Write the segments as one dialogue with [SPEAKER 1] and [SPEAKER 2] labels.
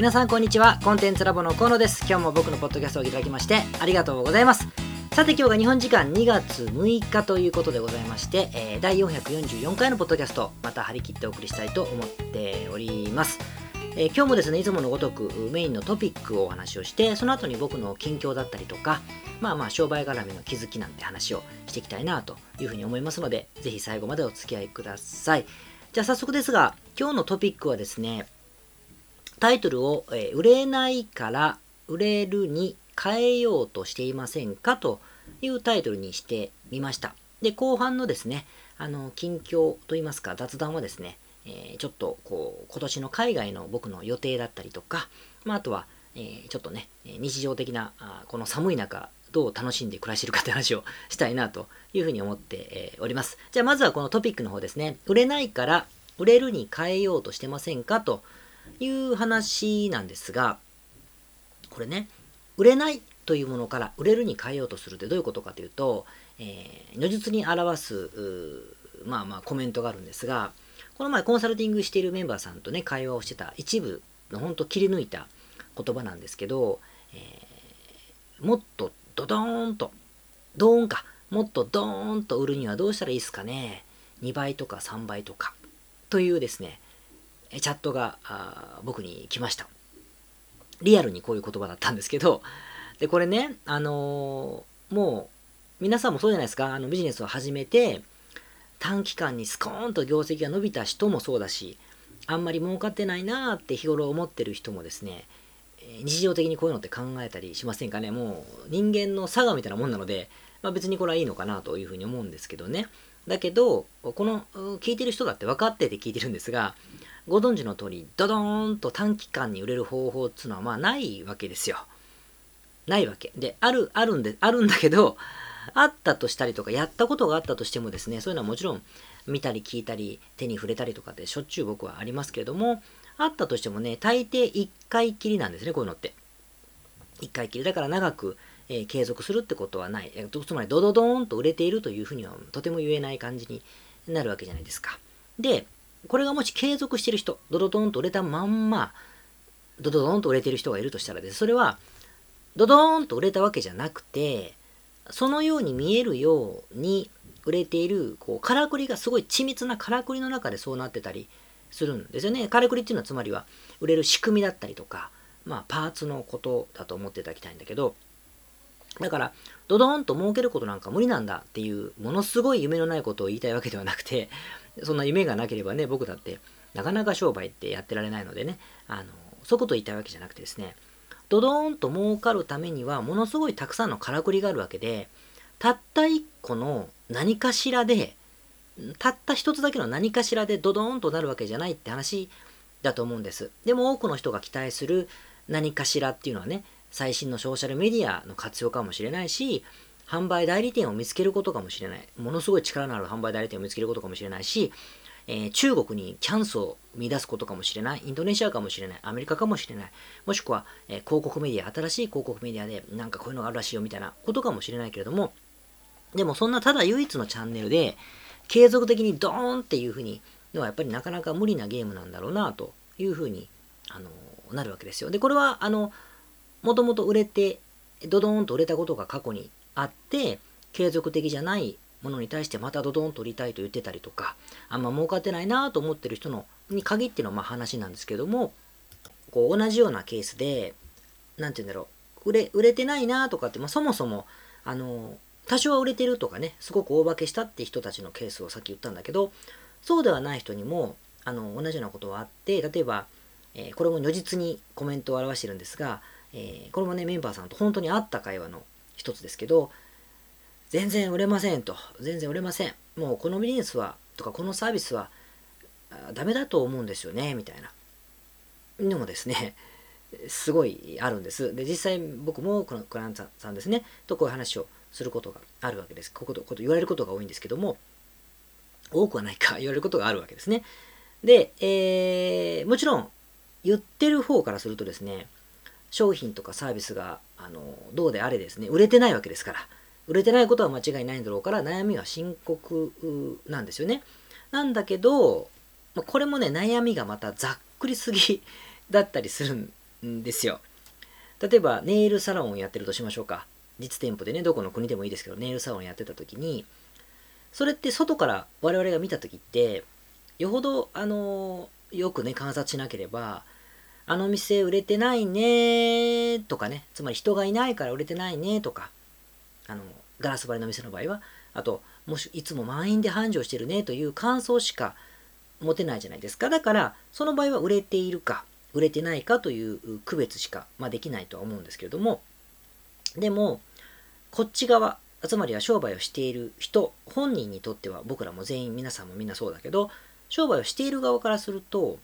[SPEAKER 1] 皆さんこんにちは。コンテンツラボの河野です。今日も僕のポッドキャストをいただきましてありがとうございます。さて今日が日本時間2月6日ということでございまして、えー、第444回のポッドキャストまた張り切ってお送りしたいと思っております。えー、今日もですねいつものごとくメインのトピックをお話をしてその後に僕の近況だったりとかまあまあ商売絡みの気づきなんて話をしていきたいなというふうに思いますのでぜひ最後までお付き合いください。じゃあ早速ですが今日のトピックはですねタイトルを、えー、売れないから売れるに変えようとしていませんかというタイトルにしてみました。で、後半のですね、あの、近況といいますか、雑談はですね、えー、ちょっとこう、今年の海外の僕の予定だったりとか、まあ、あとは、えー、ちょっとね、日常的な、あこの寒い中、どう楽しんで暮らしてるかって話をしたいなというふうに思って、え、おります。じゃあまずはこのトピックの方ですね。売れないから売れるに変えようとしてませんかという話なんですが、これね、売れないというものから売れるに変えようとするってどういうことかというと、えー、如実に表す、まあまあコメントがあるんですが、この前コンサルティングしているメンバーさんとね、会話をしてた一部のほんと切り抜いた言葉なんですけど、えー、もっとドドーンと、ドーンか、もっとドーンと売るにはどうしたらいいですかね。2倍とか3倍とか。というですね、チャットが僕に来ました。リアルにこういう言葉だったんですけど、で、これね、あのー、もう、皆さんもそうじゃないですか、あのビジネスを始めて、短期間にスコーンと業績が伸びた人もそうだし、あんまり儲かってないなーって日頃思ってる人もですね、日常的にこういうのって考えたりしませんかね。もう人間の差がみたいなもんなので、まあ、別にこれはいいのかなというふうに思うんですけどね。だけど、この聞いてる人だって分かってて聞いてるんですが、ご存知の通り、ドドーンと短期間に売れる方法っていうのはまあないわけですよ。ないわけ。で、ある、あるんで、あるんだけど、あったとしたりとか、やったことがあったとしてもですね、そういうのはもちろん見たり聞いたり、手に触れたりとかってしょっちゅう僕はありますけれども、あったとしてもね、大抵1回きりなんですね、こういうのって。1回きり。だから長く、えー、継続するってことはない。つまり、ドドドーンと売れているというふうにはとても言えない感じになるわけじゃないですか。で、これがもし継続してる人、ドドドンと売れたまんま、ドドドンと売れてる人がいるとしたらです、それは、ドドーンと売れたわけじゃなくて、そのように見えるように売れている、こう、からくりがすごい緻密なからくりの中でそうなってたりするんですよね。からくりっていうのはつまりは、売れる仕組みだったりとか、まあ、パーツのことだと思っていただきたいんだけど、だから、ドドーンと儲けることなんか無理なんだっていう、ものすごい夢のないことを言いたいわけではなくて、そんな夢がなければね、僕だってなかなか商売ってやってられないのでね、あの、そこと言いたいわけじゃなくてですね、ドドーンと儲かるためにはものすごいたくさんのからくりがあるわけで、たった一個の何かしらで、たった一つだけの何かしらでドドーンとなるわけじゃないって話だと思うんです。でも多くの人が期待する何かしらっていうのはね、最新のソーシャルメディアの活用かもしれないし、販売代理店を見つけることかもしれない。ものすごい力のある販売代理店を見つけることかもしれないし、えー、中国にチャンスを見出すことかもしれない。インドネシアかもしれない。アメリカかもしれない。もしくは、えー、広告メディア、新しい広告メディアでなんかこういうのがあるらしいよみたいなことかもしれないけれども、でもそんなただ唯一のチャンネルで、継続的にドーンっていうふうにのはやっぱりなかなか無理なゲームなんだろうなというふうに、あのなるわけですよ。で、これは、あの、もともと売れて、ドドーンと売れたことが過去にあって、継続的じゃないものに対してまたドドンとりたいと言ってたりとか、あんま儲かってないなと思ってる人のに限ってのま話なんですけども、こう同じようなケースで、なんて言うんだろう、売れ、売れてないなとかって、まあ、そもそも、あの、多少は売れてるとかね、すごく大化けしたって人たちのケースをさっき言ったんだけど、そうではない人にも、あの、同じようなことはあって、例えば、えー、これも如実にコメントを表してるんですが、えー、これもね、メンバーさんと本当にあった会話の一つですけど、全然売れませんと。全然売れません。もうこのビジネスは、とかこのサービスはダメだと思うんですよね、みたいな。のもですね、すごいあるんです。で、実際僕もこのクライアントさんですね、とこういう話をすることがあるわけです。こことこと言われることが多いんですけども、多くはないか言われることがあるわけですね。で、えー、もちろん言ってる方からするとですね、商品とかサービスがあのどうであれですね、売れてないわけですから、売れてないことは間違いないんだろうから悩みは深刻なんですよね。なんだけど、これもね、悩みがまたざっくりすぎ だったりするんですよ。例えば、ネイルサロンをやってるとしましょうか。実店舗でね、どこの国でもいいですけど、ネイルサロンやってた時に、それって外から我々が見た時って、よほど、あのよくね、観察しなければ、あの店売れてないねとかね、つまり人がいないから売れてないねとか、あの、ガラス張りの店の場合は、あと、もしいつも満員で繁盛してるねという感想しか持てないじゃないですか。だから、その場合は売れているか、売れてないかという区別しか、まあ、できないとは思うんですけれども、でも、こっち側、つまりは商売をしている人、本人にとっては、僕らも全員、皆さんもみんなそうだけど、商売をしている側からすると、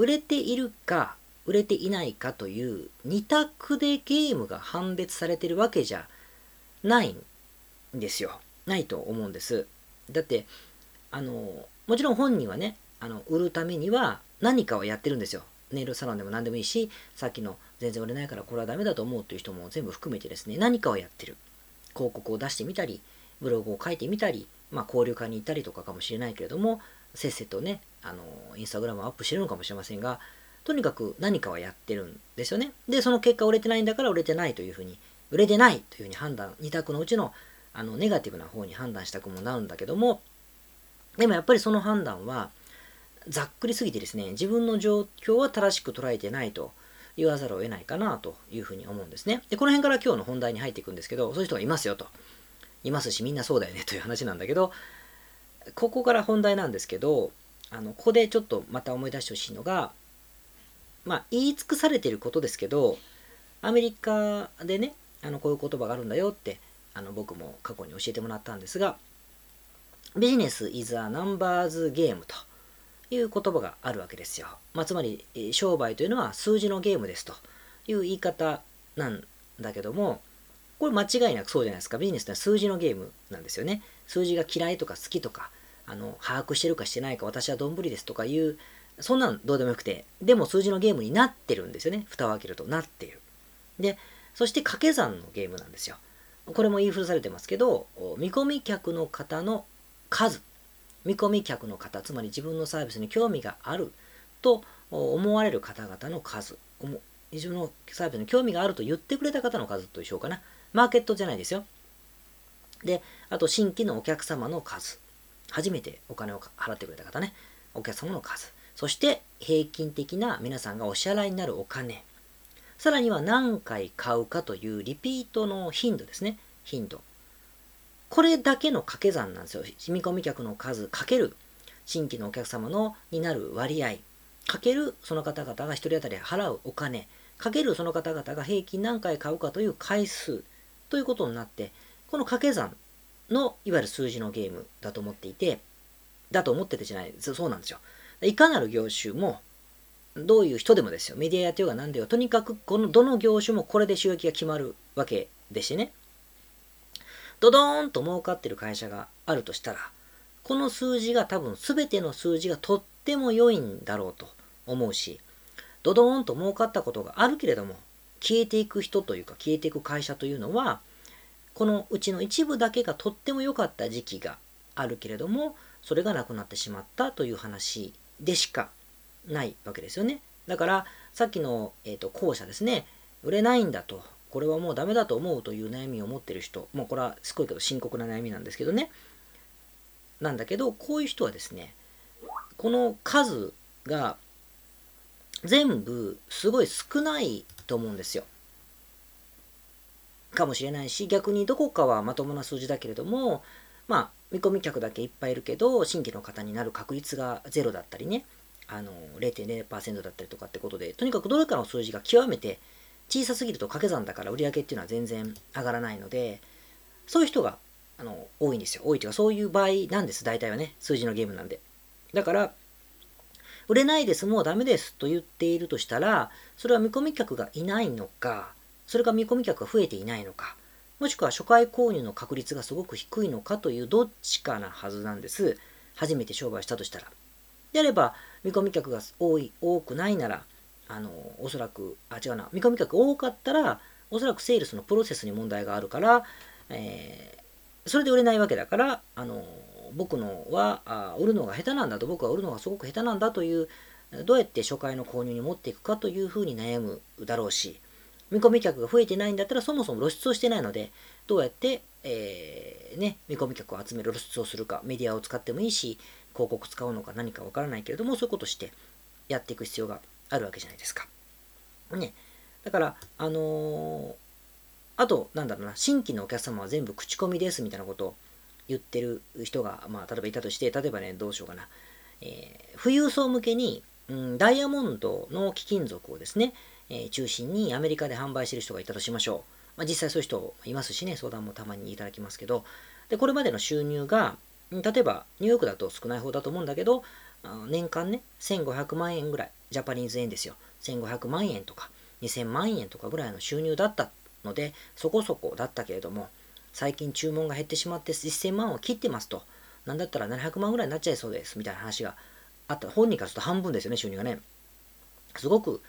[SPEAKER 1] 売れているか、売れていないかという二択でゲームが判別されてるわけじゃないんですよ。ないと思うんです。だって、あの、もちろん本人はね、あの売るためには何かをやってるんですよ。ネイルサロンでも何でもいいし、さっきの全然売れないからこれはダメだと思うという人も全部含めてですね、何かをやってる。広告を出してみたり、ブログを書いてみたり、まあ、交流会に行ったりとかかもしれないけれども、せっせとね、あの、インスタグラムをアップしてるのかもしれませんが、とにかく何かはやってるんですよね。で、その結果売れてないんだから売れてないというふうに、売れてないというふうに判断、2択のうちのあのネガティブな方に判断したくもなるんだけども、でもやっぱりその判断は、ざっくりすぎてですね、自分の状況は正しく捉えてないと言わざるを得ないかなというふうに思うんですね。で、この辺から今日の本題に入っていくんですけど、そういう人がいますよと。いますし、みんなそうだよねという話なんだけど、ここから本題なんですけど、あの、ここでちょっとまた思い出してほしいのが、まあ、言い尽くされてることですけど、アメリカでね、あの、こういう言葉があるんだよって、あの、僕も過去に教えてもらったんですが、ビジネス is a numbers game という言葉があるわけですよ。まあ、つまり、商売というのは数字のゲームですという言い方なんだけども、これ間違いなくそうじゃないですか。ビジネスって数字のゲームなんですよね。数字が嫌いとか好きとか、あの、把握してるかしてないか、私はどんぶりですとかいう、そんなんどうでもよくて、でも数字のゲームになってるんですよね。蓋を開けるとなっている。で、そして掛け算のゲームなんですよ。これも言い古されてますけど、見込み客の方の数、見込み客の方、つまり自分のサービスに興味があると思われる方々の数、自分のサービスに興味があると言ってくれた方の数と一緒かな。マーケットじゃないですよ。で、あと新規のお客様の数。初めてお金を払ってくれた方ね。お客様の数。そして平均的な皆さんがお支払いになるお金。さらには何回買うかというリピートの頻度ですね。頻度。これだけの掛け算なんですよ。見込み客の数かける新規のお客様のになる割合かけるその方々が1人当たり払うお金かけるその方々が平均何回買うかという回数ということになってこの掛け算のいわゆる数字のゲームだと思っていてだと思っててじゃないそうなんですよ。いかなる業種もどういう人でもですよ。メディアやってようが何でよ。とにかくこのどの業種もこれで収益が決まるわけでしてね。ドドーンと儲かってる会社があるとしたら、この数字が多分全ての数字がとっても良いんだろうと思うし、ドドーンと儲かったことがあるけれども、消えていく人というか消えていく会社というのは、このうちの一部だけがとっても良かった時期があるけれども、それがなくなってしまったという話でしかないわけですよね。だから、さっきの、えーと、後者ですね、売れないんだとこれはもうダメだと思うという悩みを持ってる人、もうこれはすごいけど深刻な悩みなんですけどね。なんだけど、こういう人はですね、この数が全部すごい少ないと思うんですよ。かもしれないし、逆にどこかはまともな数字だけれども、まあ、見込み客だけいっぱいいるけど、新規の方になる確率がゼロだったりね、あの、0.0%だったりとかってことで、とにかくどれかの数字が極めて小さすぎると掛け算だから売り上げっていうのは全然上がらないので、そういう人があの多いんですよ。多いというか、そういう場合なんです、大体はね。数字のゲームなんで。だから、売れないです、もうダメですと言っているとしたら、それは見込み客がいないのか、それか見込み客が増えていないのか、もしくは初回購入の確率がすごく低いのかというどっちかなはずなんです。初めて商売したとしたら。であれば、見込み客が多い、多くないなら、あの、おそらく、あ、違うな、見込み客多かったら、おそらくセールスのプロセスに問題があるから、えー、それで売れないわけだから、あの、僕のはあ売るのが下手なんだと、僕は売るのがすごく下手なんだというどうやって初回の購入に持っていくかというふうに悩むだろうし、見込み客が増えてないんだったらそもそも露出をしてないので、どうやって、えー、ね、見込み客を集める露出をするか、メディアを使ってもいいし、広告使うのか何かわからないけれども、そういうことしてやっていく必要があるわけじゃないですか。ね。だから、あのー、あと、なんだろうな、新規のお客様は全部口コミですみたいなことを言ってる人が、まあ、例えばいたとして、例えばね、どうしようかな。えー、富裕層向けに、うん、ダイヤモンドの貴金属をですね、え、中心にアメリカで販売してる人がいたとしましょう。まあ、実際そういう人いますしね、相談もたまにいただきますけど、で、これまでの収入が、例えばニューヨークだと少ない方だと思うんだけど、年間ね、1500万円ぐらい、ジャパニーズ円ですよ。1500万円とか2000万円とかぐらいの収入だったので、そこそこだったけれども、最近注文が減ってしまって1000万を切ってますと。なんだったら700万ぐらいになっちゃいそうです、みたいな話があった。本人からすると半分ですよね、収入がね。すごく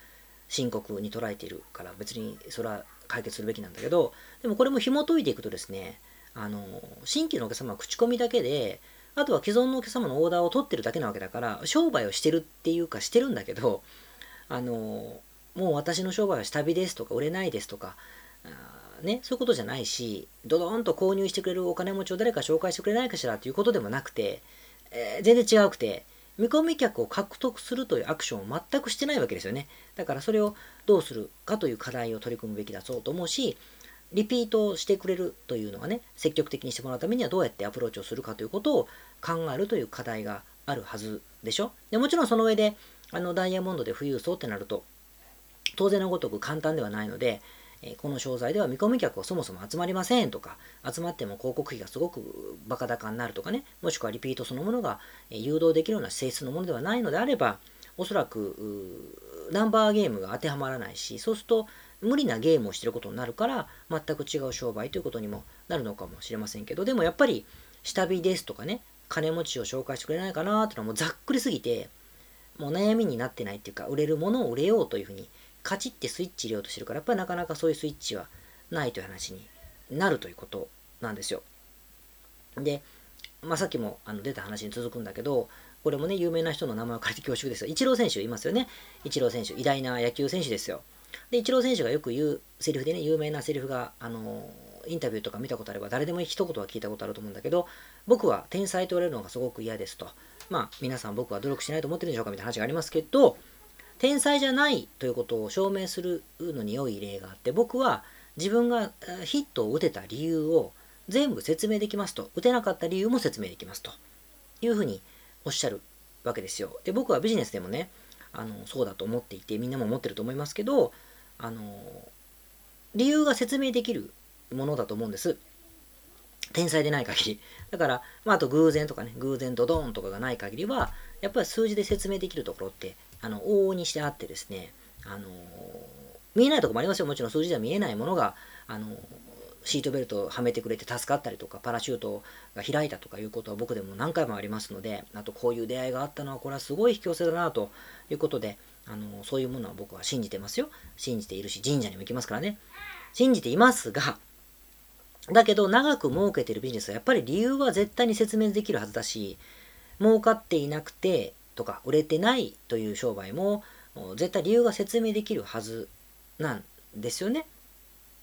[SPEAKER 1] 深刻に捉えているから、別にそれは解決するべきなんだけど、でもこれも紐解いていくとですね、あの、新規のお客様は口コミだけで、あとは既存のお客様のオーダーを取ってるだけなわけだから、商売をしてるっていうかしてるんだけど、あの、もう私の商売は下火ですとか、売れないですとか、ね、そういうことじゃないし、ドドンと購入してくれるお金持ちを誰か紹介してくれないかしらということでもなくて、えー、全然違うくて、見込み客を獲得するというアクションを全くしてないわけですよね。だからそれをどうするかという課題を取り組むべきだそうと思うし、リピートしてくれるというのがね、積極的にしてもらうためにはどうやってアプローチをするかということを考えるという課題があるはずでしょ。でもちろんその上で、あのダイヤモンドで富裕層ってなると、当然のごとく簡単ではないので、えこの商材では見込み客はそもそも集まりませんとか、集まっても広告費がすごくバカ高になるとかね、もしくはリピートそのものが誘導できるような性質のものではないのであれば、おそらくナンバーゲームが当てはまらないし、そうすると無理なゲームをしてることになるから、全く違う商売ということにもなるのかもしれませんけど、でもやっぱり下火ですとかね、金持ちを紹介してくれないかなっていうのはもうざっくりすぎて、もう悩みになってないっていうか、売れるものを売れようというふうにカチッてスイッチ入れようとしてるから、やっぱりなかなかそういうスイッチはないという話になるということなんですよ。で、まあ、さっきもあの出た話に続くんだけど、これもね、有名な人の名前を借りて恐縮ですよ。イチロー選手いますよね。イチロー選手、偉大な野球選手ですよ。で、イチロー選手がよく言うセリフでね、有名なセリフが、あのインタビューとか見たことあれば誰でも一言は聞いたことあると思うんだけど、僕は天才と言われるのがすごく嫌ですと。まあ、皆さん僕は努力しないと思ってるんでしょうかみたいな話がありますけど、天才じゃないということを証明するのに良い例があって、僕は自分がヒットを打てた理由を全部説明できますと、打てなかった理由も説明できますというふうにおっしゃるわけですよ。で、僕はビジネスでもね、あのそうだと思っていて、みんなも思ってると思いますけど、あの理由が説明できるものだと思うんです。天才でない限り。だから、まあ、あと偶然とかね、偶然ドドーンとかがない限りは、やっぱり数字で説明できるところってあの、往々にしてあってですね、あの見えないとこもありますよ。もちろん数字では見えないものが、あのシートベルトをはめてくれて助かったりとか、パラシュートが開いたとかいうことは僕でも何回もありますので、あとこういう出会いがあったのは、これはすごい引き寄せだなということで、あのそういうものは僕は信じてますよ。信じているし、神社にも行きますからね。信じていますが、だけど長く儲けてるビジネスはやっぱり理由は絶対に説明できるはずだし、儲かっていなくて、とか売れてないという商売も絶対理由が説明できるはずなんですよね。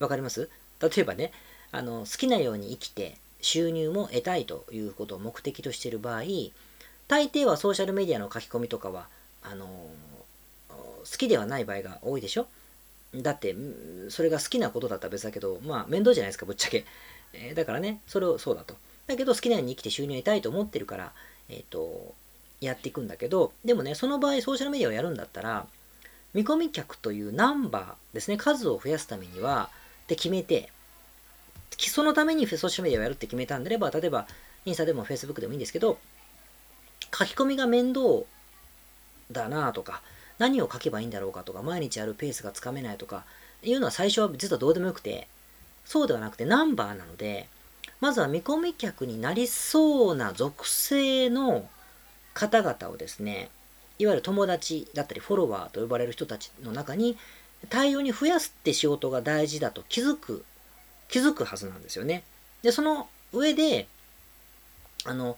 [SPEAKER 1] わかります？例えばねあの好きなように生きて収入も得たいということを目的としている場合大抵はソーシャルメディアの書き込みとかはあの好きではない場合が多いでしょ？だってそれが好きなことだったら別だけどまあ面倒じゃないですかぶっちゃけ、えー、だからねそれをそうだと。だけど好きなように生きて収入を得たいと思ってるからえっ、ー、とやっていくんだけど、でもね、その場合ソーシャルメディアをやるんだったら、見込み客というナンバーですね、数を増やすためには、って決めて、そのためにソーシャルメディアをやるって決めたんであれば、例えば、インスタでもフェイスブックでもいいんですけど、書き込みが面倒だなとか、何を書けばいいんだろうかとか、毎日やるペースがつかめないとか、いうのは最初は実はどうでもよくて、そうではなくてナンバーなので、まずは見込み客になりそうな属性の方々をですね、いわゆる友達だったりフォロワーと呼ばれる人たちの中に大量に増やすって仕事が大事だと気づく、気づくはずなんですよね。で、その上で、あの、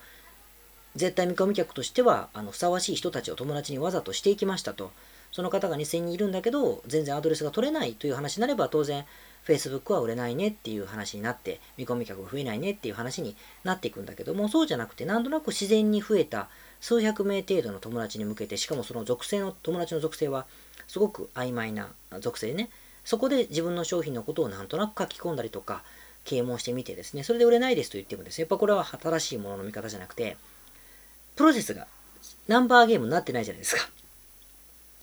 [SPEAKER 1] 絶対見込み客としてはあのふさわしい人たちを友達にわざとしていきましたと。その方が2000人いるんだけど、全然アドレスが取れないという話になれば、当然、Facebook は売れないねっていう話になって、見込み客が増えないねっていう話になっていくんだけども、そうじゃなくて、なんとなく自然に増えた数百名程度の友達に向けて、しかもその属性の、友達の属性は、すごく曖昧な属性ね。そこで自分の商品のことをなんとなく書き込んだりとか、啓蒙してみてですね、それで売れないですと言ってもですね、やっぱこれは新しいものの見方じゃなくて、プロセスがナンバーゲームになってないじゃないですか。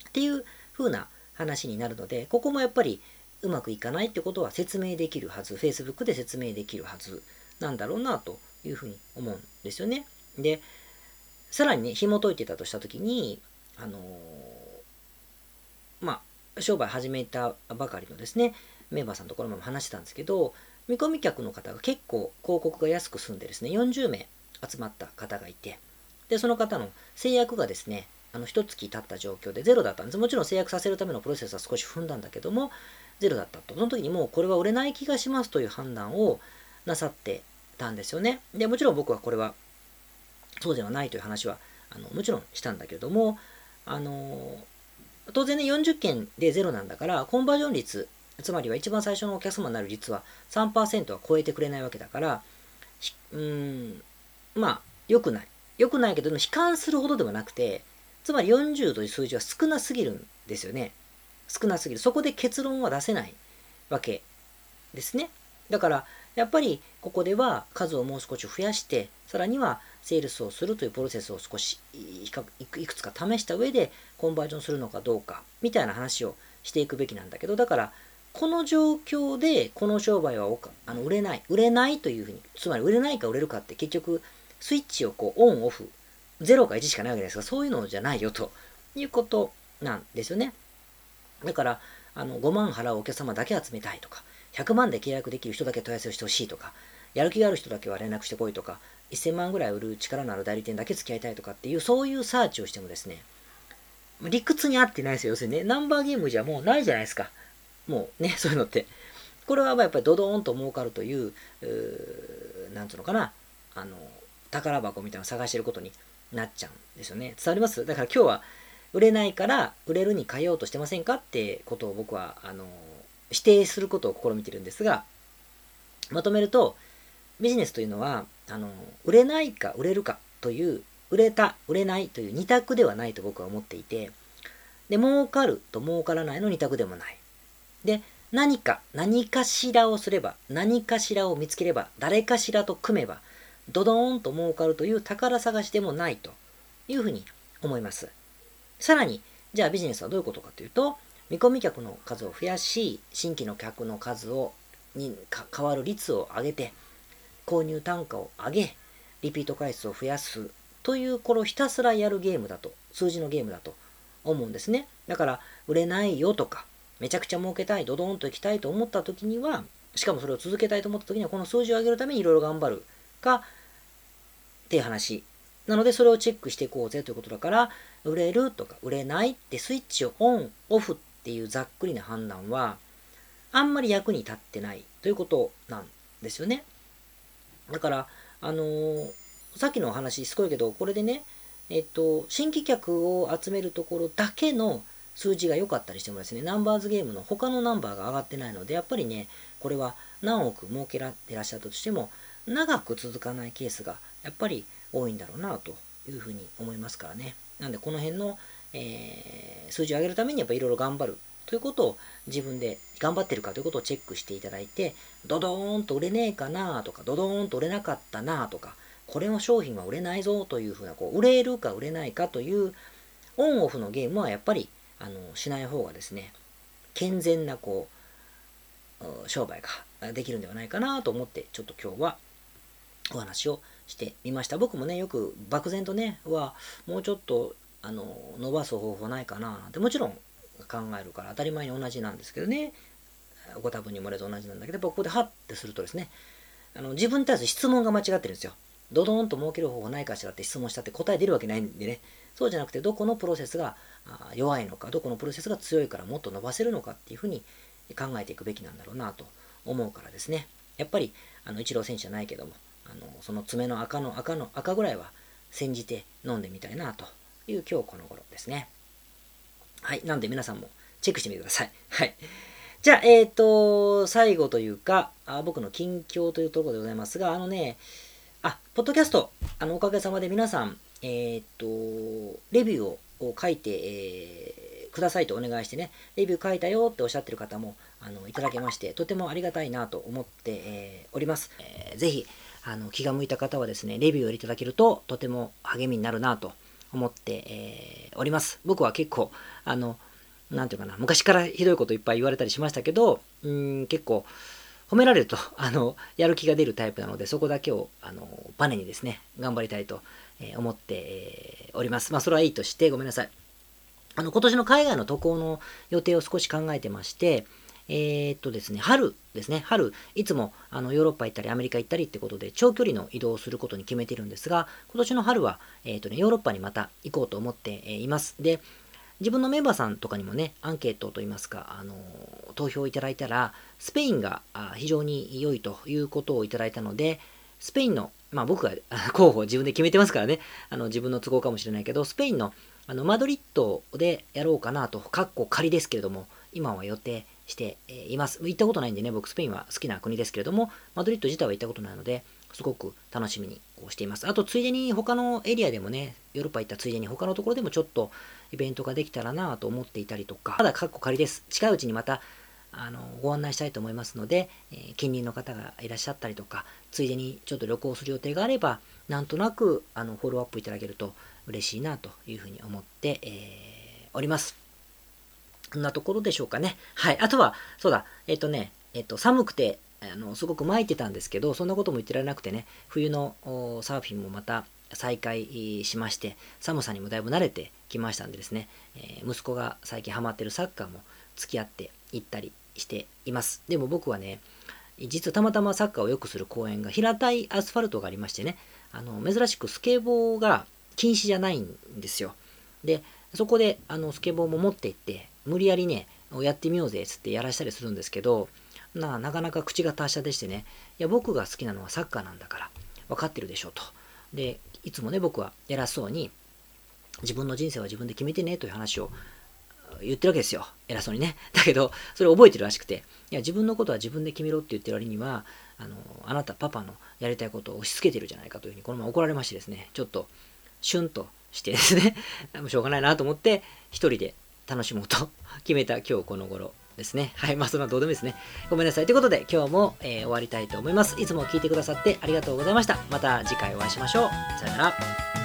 [SPEAKER 1] っていう風な話になるので、ここもやっぱりうまくいかないってことは説明できるはず、Facebook で説明できるはずなんだろうなというふうに思うんですよね。で、さらにね、紐解いてたとしたときに、あのー、まあ、商売始めたばかりのですね、メンバーさんところも話してたんですけど、見込み客の方が結構広告が安く済んでですね、40名集まった方がいて、で、その方の制約がですね、あの、一月経った状況でゼロだったんです。もちろん制約させるためのプロセスは少し踏んだんだけども、ゼロだったと。その時にもうこれは売れない気がしますという判断をなさってたんですよね。で、もちろん僕はこれはそうではないという話はあのもちろんしたんだけれども、あの当然ね、40件でゼロなんだから、コンバージョン率、つまりは一番最初のお客様になる率は3%は超えてくれないわけだから、うん、まあ、良くない。良くないけど、悲観するほどではなくて、つまり40という数字は少なすぎるんですよね。少なすぎる。そこで結論は出せないわけですね。だから、やっぱりここでは数をもう少し増やして、さらにはセールスをするというプロセスを少しいくつか試した上でコンバージョンするのかどうかみたいな話をしていくべきなんだけど、だからこの状況でこの商売はあの売れない、売れないというふうに、つまり売れないか売れるかって結局スイッチをこうオンオフ、0か1しかないわけですが、そういうのじゃないよということなんですよね。だから、あの、5万払うお客様だけ集めたいとか、100万で契約できる人だけ問い合わせをしてほしいとか、やる気がある人だけは連絡してこいとか、1000万ぐらい売る力のある代理店だけ付き合いたいとかっていう、そういうサーチをしてもですね、理屈に合ってないですよ。要するにね、ナンバーゲームじゃもうないじゃないですか。もうね、そういうのって。これはやっぱりドドーンと儲かるという、うなんつうのかな、あの、宝箱みたいなのを探してることになっちゃうんですよね。伝わります？だから今日は売れないから売れるに変えようとしてませんかってことを僕は、あの、否定することを試みてるんですが、まとめると、ビジネスというのは、あの、売れないか売れるかという、売れた、売れないという二択ではないと僕は思っていて、で、儲かると儲からないの二択でもない。で、何か、何かしらをすれば、何かしらを見つければ、誰かしらと組めば、ドドーンと儲かるという宝探しでもないというふうに思います。さらに、じゃあビジネスはどういうことかというと、見込み客の数を増やし、新規の客の数をに変わる率を上げて、購入単価を上げ、リピート回数を増やすという、これをひたすらやるゲームだと、数字のゲームだと思うんですね。だから、売れないよとか、めちゃくちゃ儲けたい、ドドンと行きたいと思った時には、しかもそれを続けたいと思った時には、この数字を上げるためにいろいろ頑張るか、っていう話なので、それをチェックしていこうぜということだから、売れるとか売れないってスイッチをオン、オフっていうざっくりな判断は、あんまり役に立ってないということなんですよね。だから、あのー、さっきのお話すごいけど、これでね、えっと、新規客を集めるところだけの数字が良かったりしてもですね、ナンバーズゲームの他のナンバーが上がってないので、やっぱりね、これは何億儲けらってらっしゃったとしても、長く続かないケースがやっぱり多いんだろうなというふうに思いますからね。なんでこの辺の、えー、数字を上げるためにやっぱいろいろ頑張る。ということを自分で頑張ってるかということをチェックしていただいて、ドドーンと売れねえかなとか、ドドーンと売れなかったなとか、これの商品は売れないぞというふうな、こう、売れるか売れないかというオンオフのゲームはやっぱり、あの、しない方がですね、健全なこう、商売ができるんではないかなと思って、ちょっと今日はお話をしてみました。僕もね、よく漠然とね、は、もうちょっと、あの、伸ばす方法ないかななんて、もちろん考えるから当たり前に同じなんですけどね、ご多分に漏れず同じなんだけど、ここでハッてするとですね、あの自分に対する質問が間違ってるんですよ。ドドンと儲ける方法ないかしらって質問したって答え出るわけないんでね、そうじゃなくて、どこのプロセスが弱いのか、どこのプロセスが強いからもっと伸ばせるのかっていうふうに考えていくべきなんだろうなと思うからですね。やっぱり、あの、イチロー選手じゃないけども、あのその爪の赤の赤の赤ぐらいは煎じて飲んでみたいなという今日この頃ですね。はい。なんで皆さんもチェックしてみてください。はい。じゃあ、えっ、ー、と、最後というかあ、僕の近況というところでございますが、あのね、あ、ポッドキャスト、あの、おかげさまで皆さん、えっ、ー、と、レビューを書いて、えー、くださいとお願いしてね、レビュー書いたよっておっしゃってる方も、あの、いただけまして、とてもありがたいなと思って、えー、おります。えー、ぜひ、あの、気が向いた方はですね、レビューをいただけると、とても励みになるなと思って、えー、おります。僕は結構、あの、なんていうかな、昔からひどいこといっぱい言われたりしましたけど、うん、結構、褒められると、あの、やる気が出るタイプなので、そこだけを、あの、バネにですね、頑張りたいと思っております。まあ、それはいいとして、ごめんなさい。あの、今年の海外の渡航の予定を少し考えてまして、えー、っとですね、春ですね、春、いつもあのヨーロッパ行ったりアメリカ行ったりってことで長距離の移動をすることに決めてるんですが、今年の春は、えー、っとね、ヨーロッパにまた行こうと思っています。で、自分のメンバーさんとかにもね、アンケートといいますか、あの投票いただいたら、スペインが非常に良いということをいただいたので、スペインの、まあ僕が 候補自分で決めてますからね、あの自分の都合かもしれないけど、スペインのあのマドリッドでやろうかなと、かっこ仮ですけれども、今は予定しています。行ったことないんでね、僕スペインは好きな国ですけれども、マドリッド自体は行ったことないので、すごく楽しみにしています。あと、ついでに他のエリアでもね、ヨーロッパ行ったついでに他のところでもちょっとイベントができたらなと思っていたりとか、まだカッコ仮です。近いうちにまたあのご案内したいと思いますので、えー、近隣の方がいらっしゃったりとか、ついでにちょっと旅行する予定があれば、なんとなくあのフォローアップいただけると嬉しいなというふうに思って、えー、おります。こんなところでしょうかね。はい。あとは、そうだ、えっ、とね、えっ、と、寒くて、あのすごく巻いてたんですけど、そんなことも言ってられなくてね、冬のサーフィンもまた再開しまして、寒さにもだいぶ慣れてきましたんでですね、えー、息子が最近ハマってるサッカーも付き合って行ったりしています。でも僕はね、実はたまたまサッカーをよくする公園が平たいアスファルトがありましてね、あの珍しくスケボーが禁止じゃないんですよ。で、そこであのスケボーも持って行って、無理やりね、やってみようぜっつってやらしたりするんですけど、ななかなか口が達者でしてね、いや僕が好きなのはサッカーなんだから分かってるでしょうと。で、いつもね、僕は偉そうに、自分の人生は自分で決めてねという話を言ってるわけですよ。偉そうにね。だけど、それ覚えてるらしくて、いや、自分のことは自分で決めろって言ってる割には、あの、あなたパパのやりたいことを押し付けてるじゃないかというふうに、このまま怒られましてですね、ちょっと、シュンとしてですね、しょうがないなと思って、一人で楽しもうと 決めた今日この頃ですね。はい。まあ、そんなどうでもいいですね。ごめんなさい。ということで、今日も、えー、終わりたいと思います。いつも聞いてくださってありがとうございました。また次回お会いしましょう。さよなら。